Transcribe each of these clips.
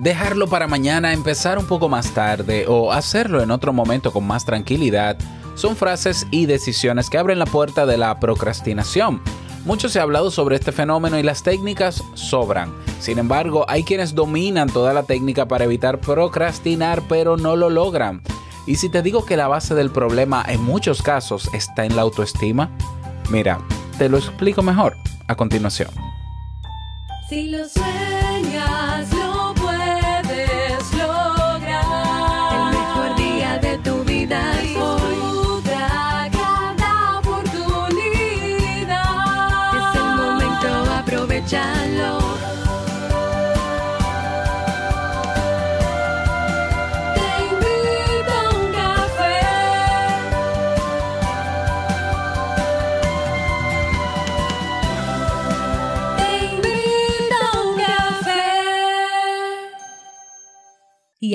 dejarlo para mañana, empezar un poco más tarde o hacerlo en otro momento con más tranquilidad son frases y decisiones que abren la puerta de la procrastinación. Mucho se ha hablado sobre este fenómeno y las técnicas sobran. Sin embargo, hay quienes dominan toda la técnica para evitar procrastinar pero no lo logran. Y si te digo que la base del problema en muchos casos está en la autoestima, mira, te lo explico mejor a continuación. Si lo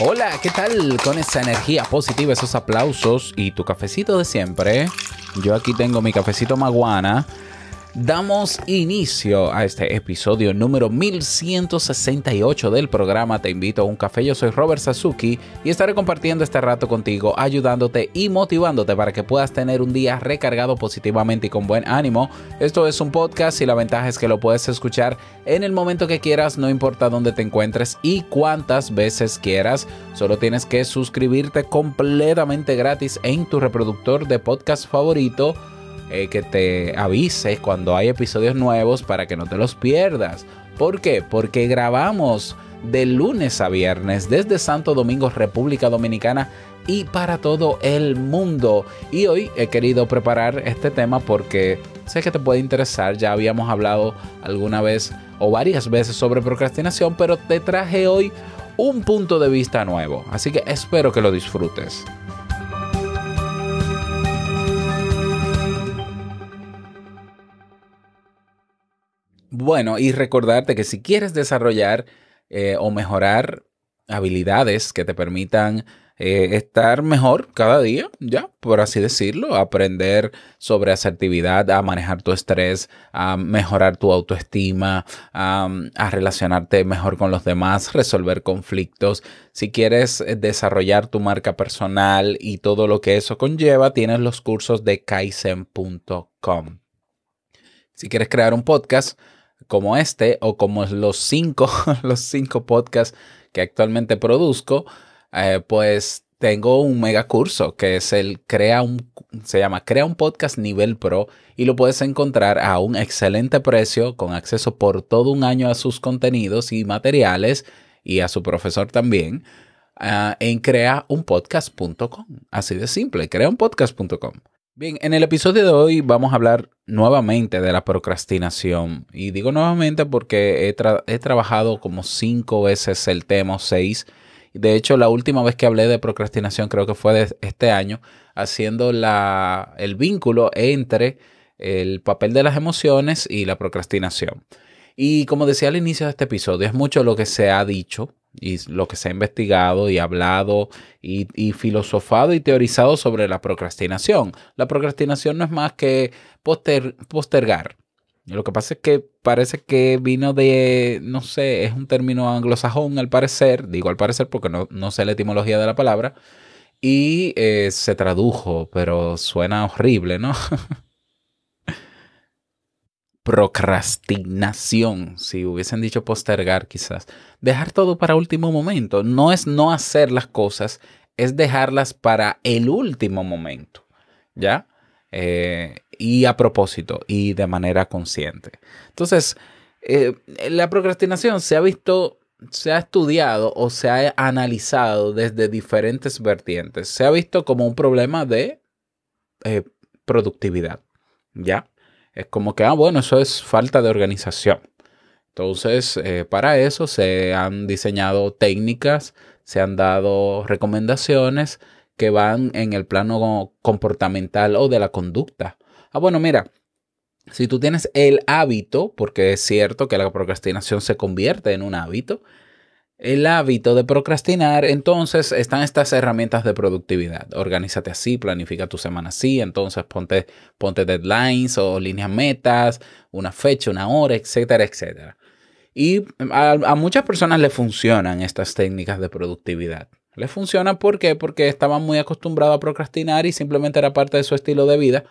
Hola, ¿qué tal con esa energía positiva, esos aplausos y tu cafecito de siempre? Yo aquí tengo mi cafecito maguana. Damos inicio a este episodio número 1168 del programa Te invito a un café. Yo soy Robert Sasuki y estaré compartiendo este rato contigo, ayudándote y motivándote para que puedas tener un día recargado positivamente y con buen ánimo. Esto es un podcast y la ventaja es que lo puedes escuchar en el momento que quieras, no importa dónde te encuentres y cuántas veces quieras. Solo tienes que suscribirte completamente gratis en tu reproductor de podcast favorito eh, que te avise cuando hay episodios nuevos para que no te los pierdas. ¿Por qué? Porque grabamos de lunes a viernes desde Santo Domingo, República Dominicana y para todo el mundo. Y hoy he querido preparar este tema porque sé que te puede interesar. Ya habíamos hablado alguna vez o varias veces sobre procrastinación, pero te traje hoy un punto de vista nuevo. Así que espero que lo disfrutes. Bueno, y recordarte que si quieres desarrollar eh, o mejorar habilidades que te permitan eh, estar mejor cada día, ya, por así decirlo, aprender sobre asertividad, a manejar tu estrés, a mejorar tu autoestima, a, a relacionarte mejor con los demás, resolver conflictos. Si quieres eh, desarrollar tu marca personal y todo lo que eso conlleva, tienes los cursos de kaizen.com. Si quieres crear un podcast, como este o como los cinco, los cinco podcasts que actualmente produzco, eh, pues tengo un mega curso que es el Crea un, se llama Crea un podcast nivel pro y lo puedes encontrar a un excelente precio con acceso por todo un año a sus contenidos y materiales y a su profesor también uh, en creaunpodcast.com. Así de simple, creaunpodcast.com. Bien, en el episodio de hoy vamos a hablar nuevamente de la procrastinación. Y digo nuevamente porque he, he trabajado como cinco veces el tema, o seis. De hecho, la última vez que hablé de procrastinación creo que fue este año, haciendo la, el vínculo entre el papel de las emociones y la procrastinación. Y como decía al inicio de este episodio, es mucho lo que se ha dicho y lo que se ha investigado y hablado y, filosofado y teorizado sobre la procrastinación. La procrastinación no es más que poster, postergar. Lo que pasa es que parece que vino de, no sé, es un término anglosajón al parecer, digo al parecer porque no, no sé la etimología de la palabra, y eh, se tradujo, pero suena horrible, ¿no? procrastinación, si hubiesen dicho postergar quizás. Dejar todo para último momento. No es no hacer las cosas, es dejarlas para el último momento. ¿Ya? Eh, y a propósito y de manera consciente. Entonces, eh, la procrastinación se ha visto, se ha estudiado o se ha analizado desde diferentes vertientes. Se ha visto como un problema de eh, productividad. ¿Ya? Es como que, ah, bueno, eso es falta de organización. Entonces, eh, para eso se han diseñado técnicas, se han dado recomendaciones que van en el plano comportamental o de la conducta. Ah, bueno, mira, si tú tienes el hábito, porque es cierto que la procrastinación se convierte en un hábito, el hábito de procrastinar, entonces están estas herramientas de productividad. Organízate así, planifica tu semana así, entonces ponte, ponte deadlines o líneas metas, una fecha, una hora, etcétera, etcétera. Y a, muchas personas le funcionan estas técnicas de productividad. Le funcionan porque estaban muy acostumbrados a procrastinar y simplemente era parte de su estilo de vida.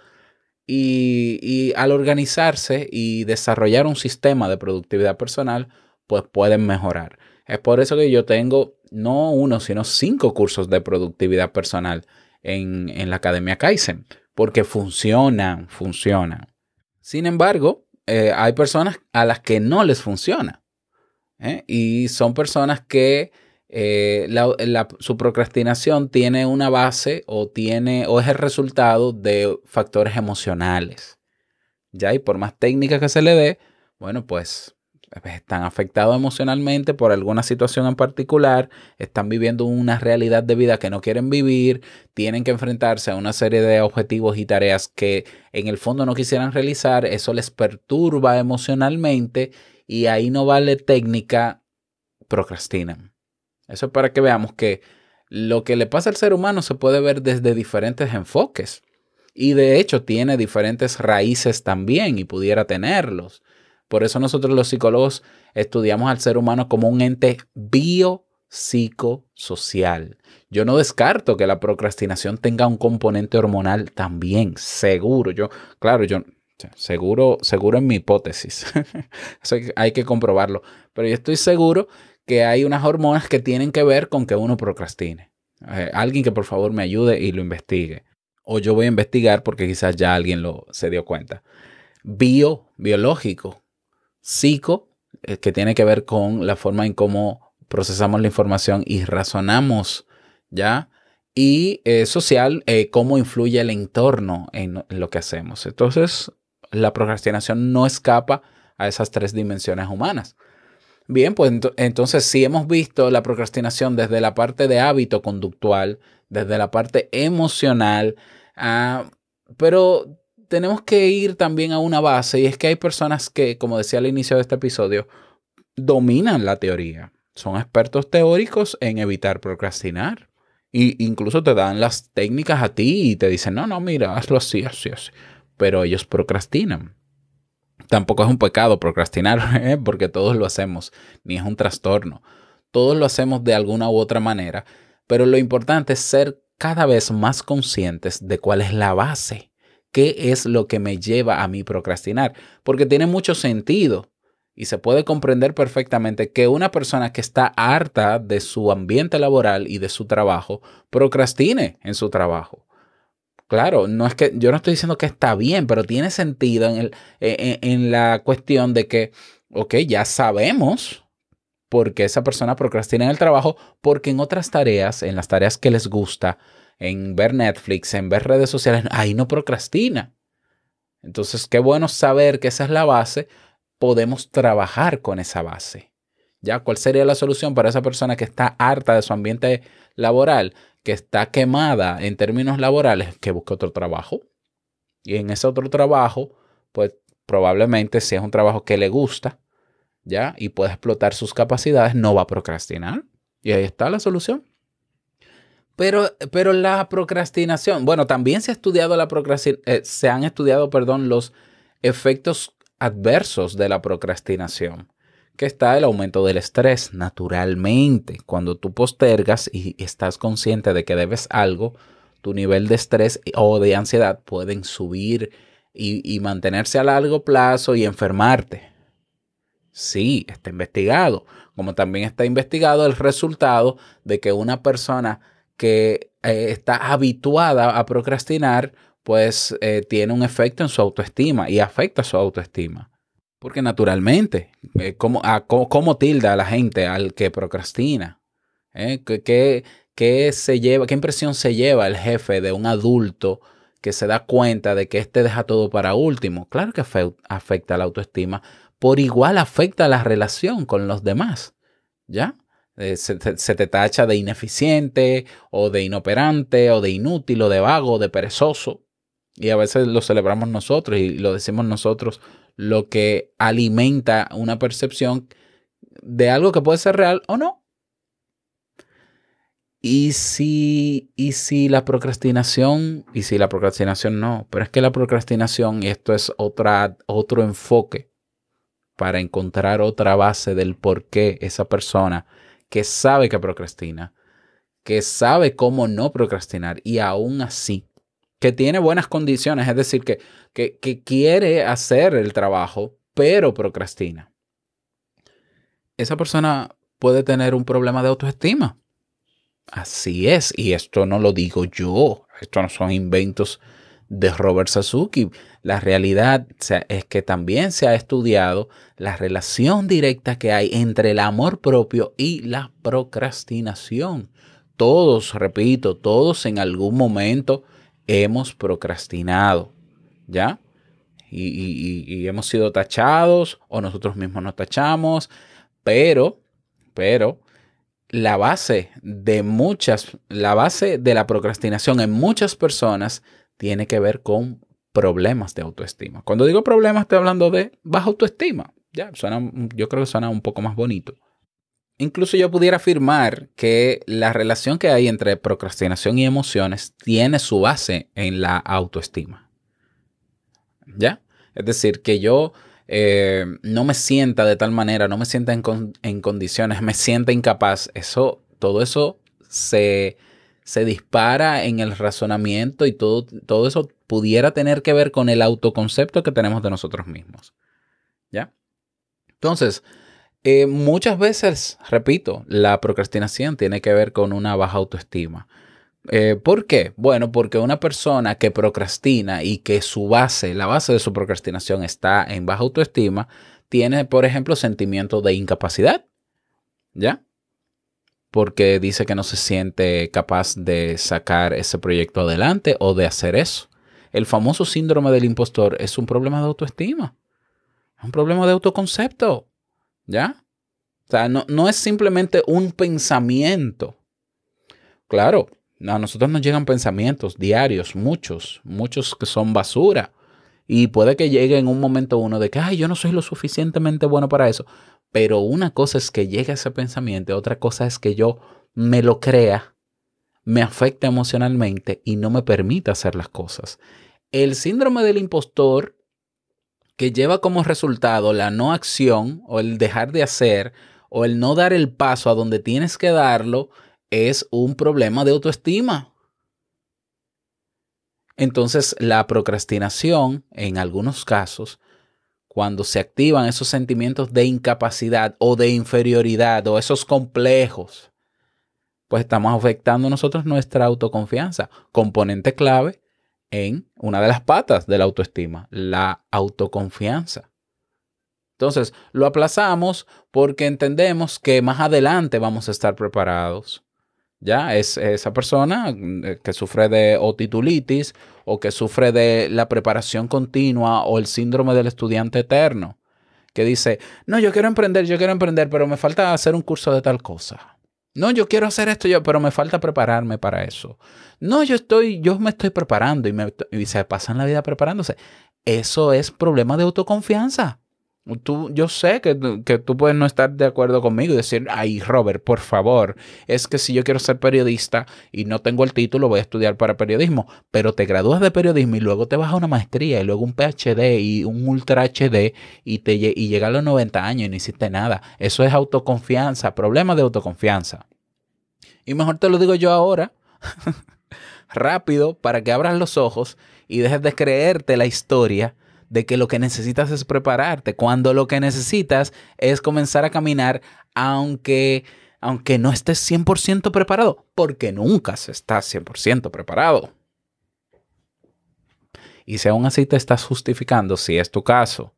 Y al organizarse y desarrollar un sistema de productividad personal, pues pueden mejorar. Es por eso que yo tengo no uno, sino cinco cursos de productividad personal en, en la Academia Kaizen, porque funcionan, funcionan. Sin embargo, eh, hay personas a las que no les funciona. ¿eh? Y son personas que eh, la- su procrastinación tiene una base o, tiene, o es el resultado de factores emocionales. ¿Ya? Y por más técnica que se le dé, bueno, pues están afectados emocionalmente por alguna situación en particular, están viviendo una realidad de vida que no quieren vivir, tienen que enfrentarse a una serie de objetivos y tareas que en el fondo no quisieran realizar, eso les perturba emocionalmente y ahí no vale técnica, procrastinan. Eso es para que veamos que lo que le pasa al ser humano se puede ver desde diferentes enfoques y de hecho tiene diferentes raíces también y pudiera tenerlos. Por eso nosotros los psicólogos estudiamos al ser humano como un ente biopsicosocial. Yo no descarto que la procrastinación tenga un componente hormonal también, seguro. Yo, claro, yo seguro, seguro en mi hipótesis. Hay que comprobarlo. Pero yo estoy seguro que hay unas hormonas que tienen que ver con que uno procrastine. Eh, alguien que por favor me ayude y lo investigue. O yo voy a investigar porque quizás ya alguien lo se dio cuenta. Bio, biológico. Psico, eh, que tiene que ver con la forma en cómo procesamos la información y razonamos, ¿ya? Y eh, social, eh, cómo influye el entorno en, lo que hacemos. Entonces, la procrastinación no escapa a esas tres dimensiones humanas. Bien, pues ento- entonces si hemos visto la procrastinación desde la parte de hábito conductual, desde la parte emocional, ah, pero tenemos que ir también a una base y es que hay personas que, como decía al inicio de este episodio, dominan la teoría. Son expertos teóricos en evitar procrastinar. Y incluso te dan las técnicas a ti y te dicen, no, no, mira, hazlo así, así, así. Pero ellos procrastinan. Tampoco es un pecado procrastinar, ¿eh? porque todos lo hacemos, ni es un trastorno. Todos lo hacemos de alguna u otra manera, pero lo importante es ser cada vez más conscientes de cuál es la base, qué es lo que me lleva a mí procrastinar, porque tiene mucho sentido y se puede comprender perfectamente que una persona que está harta de su ambiente laboral y de su trabajo procrastine en su trabajo. Claro, no es que yo no estoy diciendo que está bien, pero tiene sentido en, el, en, en la cuestión de que, ok, ya sabemos por qué esa persona procrastina en el trabajo, porque en otras tareas, en las tareas que les gusta, en ver Netflix, en ver redes sociales, ahí no procrastina. Entonces, qué bueno saber que esa es la base, podemos trabajar con esa base. ¿Ya? ¿Cuál sería la solución para esa persona que está harta de su ambiente laboral, que está quemada en términos laborales, que busque otro trabajo? Y en ese otro trabajo, pues probablemente si es un trabajo que le gusta, ¿ya? Y puede explotar sus capacidades, no va a procrastinar. Y ahí está la solución. Pero, pero la procrastinación, bueno, también se ha estudiado la procrastinación, eh, se han estudiado, perdón, los efectos adversos de la procrastinación, que está el aumento del estrés, naturalmente. Cuando tú postergas y estás consciente de que debes algo, tu nivel de estrés o de ansiedad pueden subir y, y mantenerse a largo plazo y enfermarte. Sí, está investigado. Como también está investigado el resultado de que una persona que eh, está habituada a procrastinar, pues eh, tiene un efecto en su autoestima y afecta su autoestima. Porque naturalmente, eh, ¿cómo, a, cómo, tilda a la gente al que procrastina? ¿Qué, qué, qué se lleva, ¿Qué impresión se lleva el jefe de un adulto que se da cuenta de que este deja todo para último? Claro que afe- afecta la autoestima, por igual afecta la relación con los demás. ¿Ya? Eh, se, te- tacha de ineficiente o de inoperante o de inútil o de vago o de perezoso. Y a veces lo celebramos nosotros y lo decimos nosotros, lo que alimenta una percepción de algo que puede ser real o no. Y si, y si la procrastinación, y si la procrastinación no, pero es que la procrastinación, y esto es otra, otro enfoque para encontrar otra base del por qué esa persona que sabe que procrastina, que sabe cómo no procrastinar y aún así, que tiene buenas condiciones, es decir, que, que, que quiere hacer el trabajo, pero procrastina. Esa persona puede tener un problema de autoestima. Así es, y esto no lo digo yo, esto no son inventos de Robert Sasuki. La realidad es que también se ha estudiado la relación directa que hay entre el amor propio y la procrastinación. Todos, repito, todos en algún momento hemos procrastinado, ¿ya? Y- y- y hemos sido tachados o nosotros mismos nos tachamos, pero, pero la base de muchas, la base de la procrastinación en muchas personas tiene que ver con problemas de autoestima. Cuando digo problemas, estoy hablando de baja autoestima. Ya, suena, yo creo que suena un poco más bonito. Incluso yo pudiera afirmar que la relación que hay entre procrastinación y emociones tiene su base en la autoestima. ¿Ya? Es decir, que yo eh, no me sienta de tal manera, no me sienta en, en condiciones, me sienta incapaz, eso, todo eso se, se dispara en el razonamiento y todo, todo eso pudiera tener que ver con el autoconcepto que tenemos de nosotros mismos. ¿Ya? Entonces, eh, muchas veces, repito, la procrastinación tiene que ver con una baja autoestima. Eh, ¿Por qué? Bueno, porque una persona que procrastina y que su base, la base de su procrastinación está en baja autoestima, tiene, por ejemplo, sentimientos de incapacidad. ¿Ya? Porque dice que no se siente capaz de sacar ese proyecto adelante o de hacer eso. El famoso síndrome del impostor es un problema de autoestima. Es un problema de autoconcepto. ¿Ya? O sea, no, no es simplemente un pensamiento. Claro, a nosotros nos llegan pensamientos diarios, muchos, muchos que son basura. Y puede que llegue en un momento uno de que, ay, yo no soy lo suficientemente bueno para eso. Pero una cosa es que llegue ese pensamiento, otra cosa es que yo me lo crea, me afecta emocionalmente y no me permita hacer las cosas. El síndrome del impostor, que lleva como resultado la no acción o el dejar de hacer o el no dar el paso a donde tienes que darlo, es un problema de autoestima. Entonces, la procrastinación, en algunos casos, cuando se activan esos sentimientos de incapacidad o de inferioridad o esos complejos, pues estamos afectando nosotros nuestra autoconfianza, componente clave en una de las patas de la autoestima, la autoconfianza. Entonces, lo aplazamos porque entendemos que más adelante vamos a estar preparados. Ya es esa persona eh, que sufre de o titulitis o que sufre de la preparación continua o el síndrome del estudiante eterno, que dice, no, yo quiero emprender, yo quiero emprender, pero me falta hacer un curso de tal cosa. No, yo quiero hacer esto yo, pero me falta prepararme para eso. No, yo estoy, yo me estoy preparando y, me, y se pasan la vida preparándose. Eso es problema de autoconfianza. Tú, yo sé que, que tú puedes no estar de acuerdo conmigo y decir, ay, Robert, por favor, es que si yo quiero ser periodista y no tengo el título, voy a estudiar para periodismo, pero te gradúas de periodismo y luego te vas a una maestría y luego un PhD y un Ultra HD y, te, y llega a los 90 años y no hiciste nada. Eso es autoconfianza, problema de autoconfianza. Y mejor te lo digo yo ahora, rápido, para que abras los ojos y dejes de creerte la historia de que lo que necesitas es prepararte, cuando lo que necesitas es comenzar a caminar aunque, aunque no estés 100% preparado, porque nunca se está 100% preparado. Y si aún así te estás justificando, si es tu caso,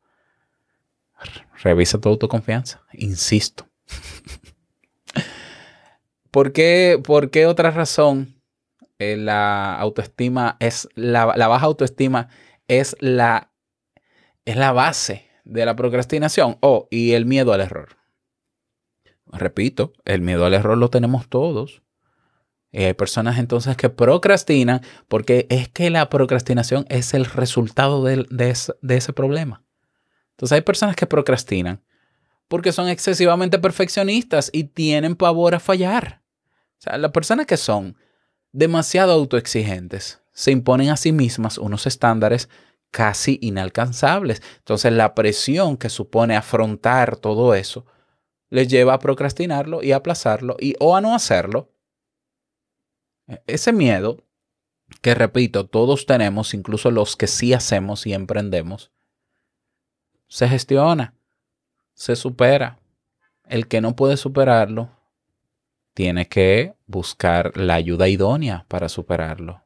revisa tu autoconfianza, insisto. ¿Por qué, por qué otra razón eh, la autoestima es la, la baja autoestima es la es la base de la procrastinación. Oh, y el miedo al error. repito, el miedo al error lo tenemos todos. Y hay personas entonces que procrastinan porque es que la procrastinación es el resultado de, de ese, de ese problema. Entonces hay personas que procrastinan porque son excesivamente perfeccionistas y tienen pavor a fallar. O sea, las personas que son demasiado autoexigentes se imponen a sí mismas unos estándares casi inalcanzables. Entonces la presión que supone afrontar todo eso les lleva a procrastinarlo y a aplazarlo y o a no hacerlo. Ese miedo que repito, todos tenemos, incluso los que sí hacemos y emprendemos, se gestiona, se supera. El que no puede superarlo tiene que buscar la ayuda idónea para superarlo.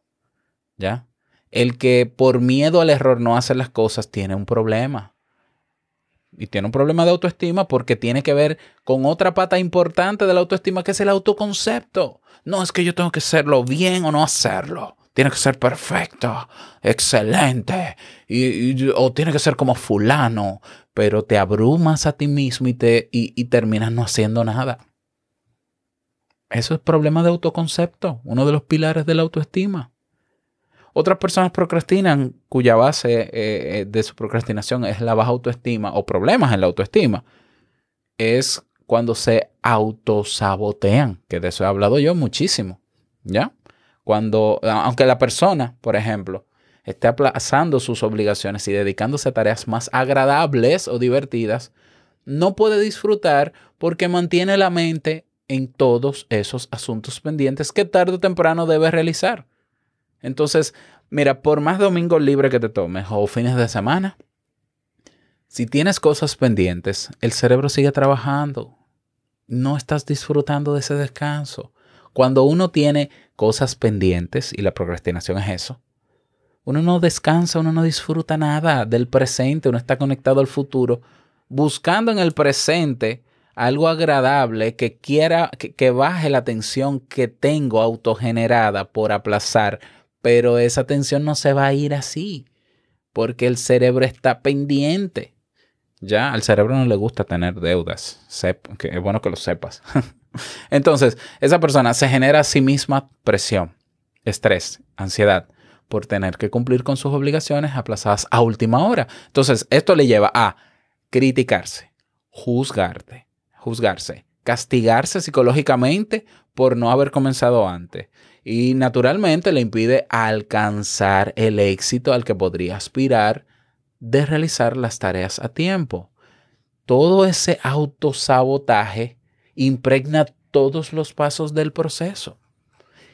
¿Ya? El que por miedo al error no hace las cosas tiene un problema. Y tiene un problema de autoestima porque tiene que ver con otra pata importante de la autoestima que es el autoconcepto. No es que yo tengo que hacerlo bien o no hacerlo. Tiene que ser perfecto, excelente, y, o tiene que ser como fulano, pero te abrumas a ti mismo y, te, y terminas no haciendo nada. Eso es problema de autoconcepto, uno de los pilares de la autoestima. Otras personas procrastinan cuya base eh, eh, de su procrastinación es la baja autoestima o problemas en la autoestima. Es cuando se autosabotean, que de eso he hablado yo muchísimo, ¿ya? Cuando, aunque la persona, por ejemplo, esté aplazando sus obligaciones y dedicándose a tareas más agradables o divertidas, no puede disfrutar porque mantiene la mente en todos esos asuntos pendientes que tarde o temprano debe realizar. Entonces, mira, por más domingos libres que te tomes o fines de semana, si tienes cosas pendientes, el cerebro sigue trabajando. No estás disfrutando de ese descanso. Cuando uno tiene cosas pendientes, y la procrastinación es eso, uno no descansa, uno no disfruta nada del presente, uno está conectado al futuro, buscando en el presente algo agradable que quiera, que, que baje la tensión que tengo autogenerada por aplazar, pero esa tensión no se va a ir así, porque el cerebro está pendiente. Ya, al cerebro no le gusta tener deudas. Sep- que es bueno que lo sepas. Entonces, esa persona se genera a sí misma presión, estrés, ansiedad por tener que cumplir con sus obligaciones aplazadas a última hora. Entonces, esto le lleva a criticarse, juzgarte, juzgarse, castigarse psicológicamente por no haber comenzado antes. Y naturalmente le impide alcanzar el éxito al que podría aspirar de realizar las tareas a tiempo. Todo ese autosabotaje impregna todos los pasos del proceso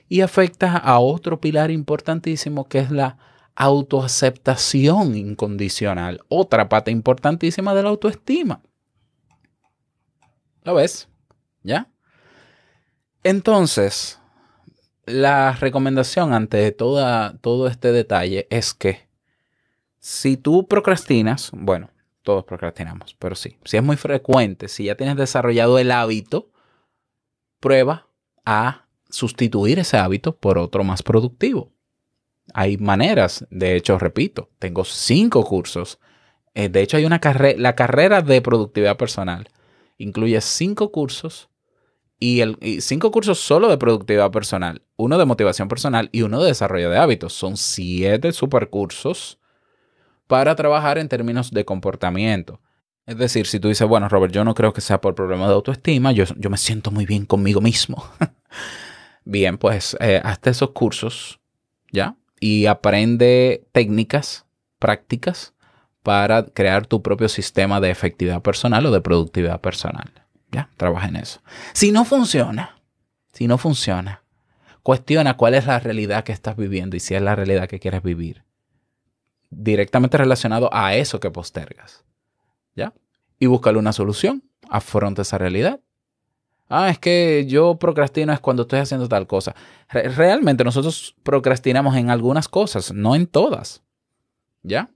y afecta a otro pilar importantísimo que es la autoaceptación incondicional, otra pata importantísima de la autoestima. ¿Lo ves? ¿Ya? Entonces, la recomendación ante toda, todo este detalle es que si tú procrastinas, bueno, todos procrastinamos, pero sí, si es muy frecuente, si ya tienes desarrollado el hábito, prueba a sustituir ese hábito por otro más productivo. Hay maneras, de hecho, repito, tengo cinco cursos. Eh, de hecho, hay una la carrera de productividad personal incluye cinco cursos y, el, cinco cursos solo de productividad personal, uno de motivación personal y uno de desarrollo de hábitos. Son siete supercursos para trabajar en términos de comportamiento. Es decir, si tú dices, bueno, Robert, yo no creo que sea por problema de autoestima, yo, yo me siento muy bien conmigo mismo. bien, pues eh, esos cursos, ¿ya? Y aprende técnicas, prácticas para crear tu propio sistema de efectividad personal o de productividad personal. Ya, trabaja en eso. Si no funciona, si no funciona, cuestiona cuál es la realidad que estás viviendo y si es la realidad que quieres vivir. Directamente relacionado a eso que postergas. ¿Ya? Y búscale una solución. Afronta esa realidad. Ah, es que yo procrastino es cuando estoy haciendo tal cosa. Re- realmente nosotros procrastinamos en algunas cosas, no en todas. ¿Ya?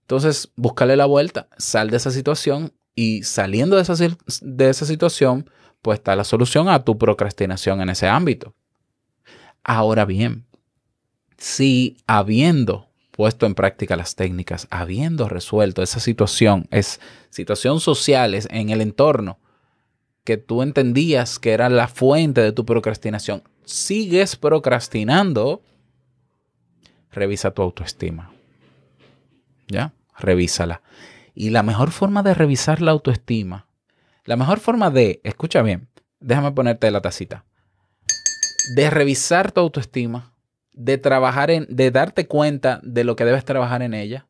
Entonces, búscale la vuelta, sal de esa situación y saliendo de esa, de esa situación, pues está la solución a tu procrastinación en ese ámbito. Ahora bien, si habiendo puesto en práctica las técnicas, habiendo resuelto esa situación, es situación social, en el entorno, que tú entendías que era la fuente de tu procrastinación, sigues procrastinando, revisa tu autoestima. ¿Ya? Revísala. Y la mejor forma de revisar la autoestima, la mejor forma de, escucha bien, déjame ponerte la tacita, de revisar tu autoestima, de trabajar en, de darte cuenta de lo que debes trabajar en ella,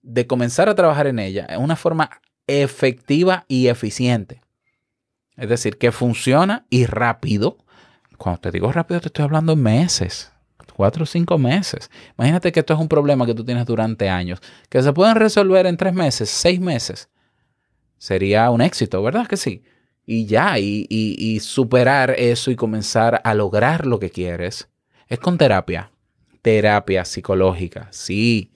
de comenzar a trabajar en ella, es una forma efectiva y eficiente. Es decir, que funciona y rápido. Cuando te digo rápido, te estoy hablando en meses, cuatro o cinco meses. Imagínate que esto es un problema que tú tienes durante años, que se pueden resolver en tres meses, seis meses. Sería un éxito, ¿verdad que sí? Y ya, y, y- y superar eso y comenzar a lograr lo que quieres, es con terapia. Terapia psicológica, sí.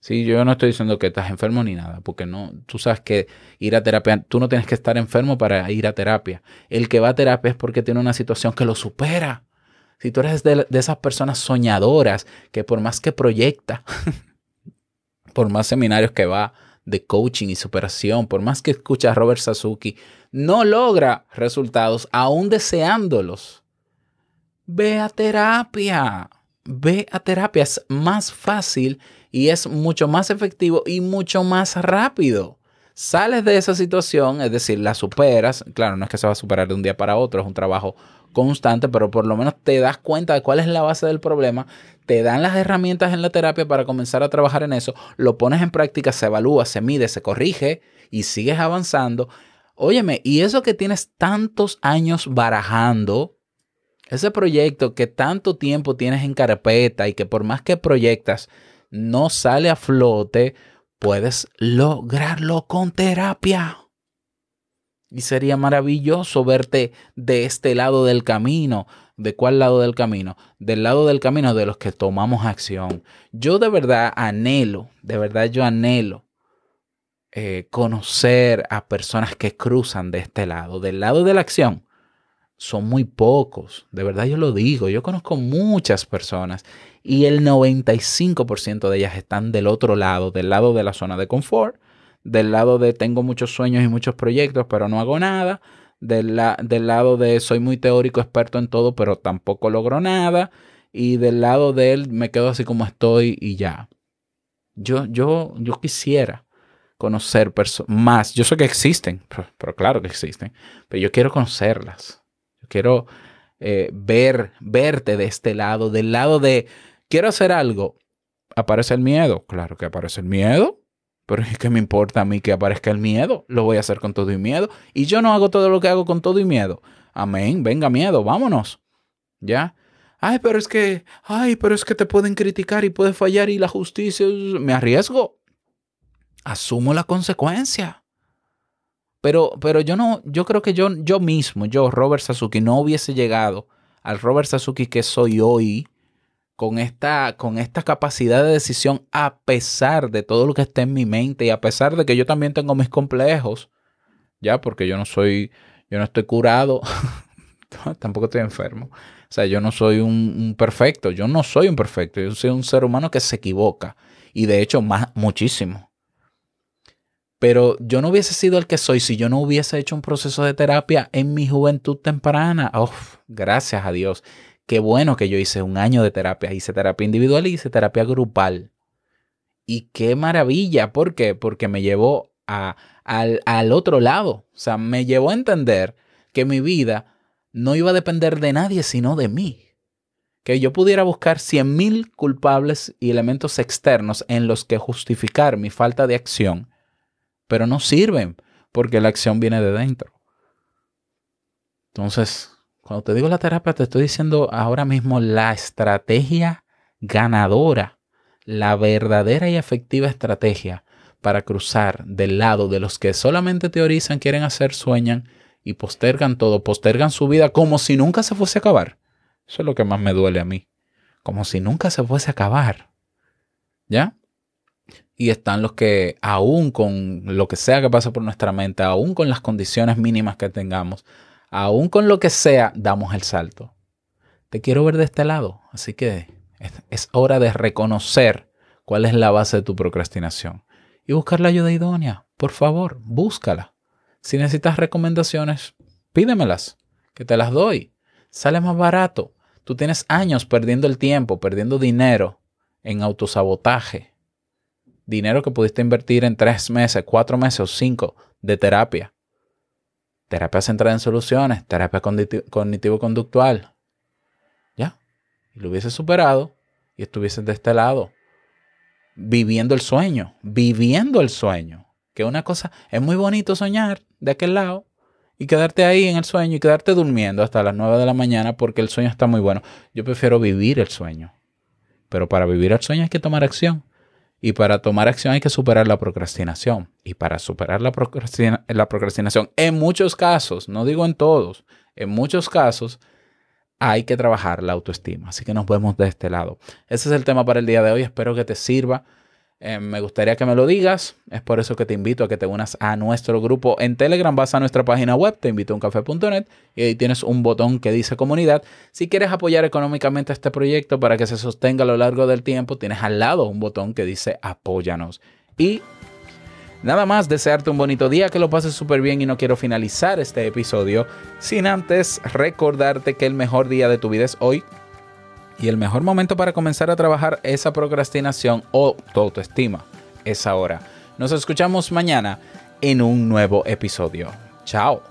Sí, yo no estoy diciendo que estás enfermo ni nada, porque no, tú sabes que ir a terapia, tú no tienes que estar enfermo para ir a terapia. El que va a terapia es porque tiene una situación que lo supera. Si tú eres de, esas personas soñadoras que por más que proyecta, por más seminarios que va de coaching y superación, por más que escucha a Robert Sasuki, no logra resultados aún deseándolos. Ve a terapia. Ve a terapia. Es más fácil y es mucho más efectivo y mucho más rápido. Sales de esa situación, es decir, la superas. Claro, no es que se va a superar de un día para otro, es un trabajo constante, pero por lo menos te das cuenta de cuál es la base del problema, te dan las herramientas en la terapia para comenzar a trabajar en eso, lo pones en práctica, se evalúa, se mide, se corrige y sigues avanzando. Óyeme, y eso que tienes tantos años barajando, ese proyecto que tanto tiempo tienes en carpeta y que por más que proyectas no sale a flote, puedes lograrlo con terapia. Y sería maravilloso verte de este lado del camino. ¿De cuál lado del camino? Del lado del camino de los que tomamos acción. Yo de verdad anhelo, de verdad yo anhelo eh, conocer a personas que cruzan de este lado, del lado de la acción. Son muy pocos, de verdad yo lo digo. Yo conozco muchas personas y el 95% de ellas están del otro lado, del lado de la zona de confort, del lado de tengo muchos sueños y muchos proyectos, pero no hago nada, del, la- del lado de soy muy teórico, experto en todo, pero tampoco logro nada, y del lado de él me quedo así como estoy y ya. Yo, yo, yo quisiera conocer más. Yo sé que existen, pero, pero claro que existen, pero yo quiero conocerlas. Yo quiero eh, ver, verte de este lado, del lado de quiero hacer algo. ¿Aparece el miedo? Claro que aparece el miedo. Pero es que me importa a mí que aparezca el miedo. Lo voy a hacer con todo y miedo. Y yo no hago todo lo que hago con todo y miedo. Amén. Venga, miedo. Vámonos. ¿Ya? Ay, pero es que, ay, pero es que te pueden criticar y puede fallar y la justicia. Me arriesgo. Asumo la consecuencia. Pero, pero yo no, yo creo que yo, yo mismo, yo, Robert Sasuki, no hubiese llegado al Robert Sasuki que soy hoy con esta, con esta capacidad de decisión a pesar de todo lo que está en mi mente y a pesar de que yo también tengo mis complejos, ya, porque yo no soy, yo no estoy curado, tampoco estoy enfermo. O sea, yo no soy un, un perfecto, yo no soy un perfecto, yo soy un ser humano que se equivoca y de hecho más, muchísimo. Pero yo no hubiese sido el que soy si yo no hubiese hecho un proceso de terapia en mi juventud temprana. Uf, gracias a Dios. Qué bueno que yo hice un año de terapia. Hice terapia individual y hice terapia grupal. Y qué maravilla. ¿Por qué? Porque me llevó a, al, al otro lado. O sea, me llevó a entender que mi vida no iba a depender de nadie sino de mí. Que yo pudiera buscar 100.000 culpables y elementos externos en los que justificar mi falta de acción pero no sirven porque la acción viene de dentro. Entonces, cuando te digo la terapia, te estoy diciendo ahora mismo la estrategia ganadora, la verdadera y efectiva estrategia para cruzar del lado de los que solamente teorizan, quieren hacer, sueñan y postergan todo, postergan su vida como si nunca se fuese a acabar. Eso es lo que más me duele a mí. Como si nunca se fuese a acabar. ¿Ya? y están los que aún con lo que sea que pase por nuestra mente, aún con las condiciones mínimas que tengamos, aún con lo que sea, damos el salto. Te quiero ver de este lado, así que es, hora de reconocer cuál es la base de tu procrastinación y buscar la ayuda idónea. Por favor, búscala. Si necesitas recomendaciones, Pídemelas, que te las doy. Sale más barato. Tú tienes años perdiendo el tiempo, perdiendo dinero en autosabotaje. Dinero que pudiste invertir en tres meses, cuatro meses o cinco de terapia. Terapia centrada en soluciones, terapia cogniti- cognitivo-conductual. Ya. Y lo hubieses superado y estuvieses de este lado. Viviendo el sueño. Viviendo el sueño. Que una cosa, es muy bonito soñar de aquel lado y quedarte ahí en el sueño y quedarte durmiendo hasta las 9 de la mañana porque el sueño está muy bueno. Yo prefiero vivir el sueño. Pero para vivir el sueño hay que tomar acción. Y para tomar acción hay que superar la procrastinación. Y para superar la, procrastina- la procrastinación, en muchos casos, no digo en todos, en muchos casos hay que trabajar la autoestima. Así que nos vemos de este lado. Ese es el tema para el día de hoy. Espero que te sirva. Eh, me gustaría que me lo digas. Es por eso que te invito a que te unas a nuestro grupo en Telegram. Vas a nuestra página web, te invito a uncafé.net y ahí tienes un botón que dice comunidad. Si quieres apoyar económicamente este proyecto para que se sostenga a lo largo del tiempo, tienes al lado un botón que dice apóyanos. Y nada más, desearte un bonito día, que lo pases súper bien y no quiero finalizar este episodio sin antes recordarte que el mejor día de tu vida es hoy. Y el mejor momento para comenzar a trabajar esa procrastinación o tu autoestima es ahora. Nos escuchamos mañana en un nuevo episodio. Chao.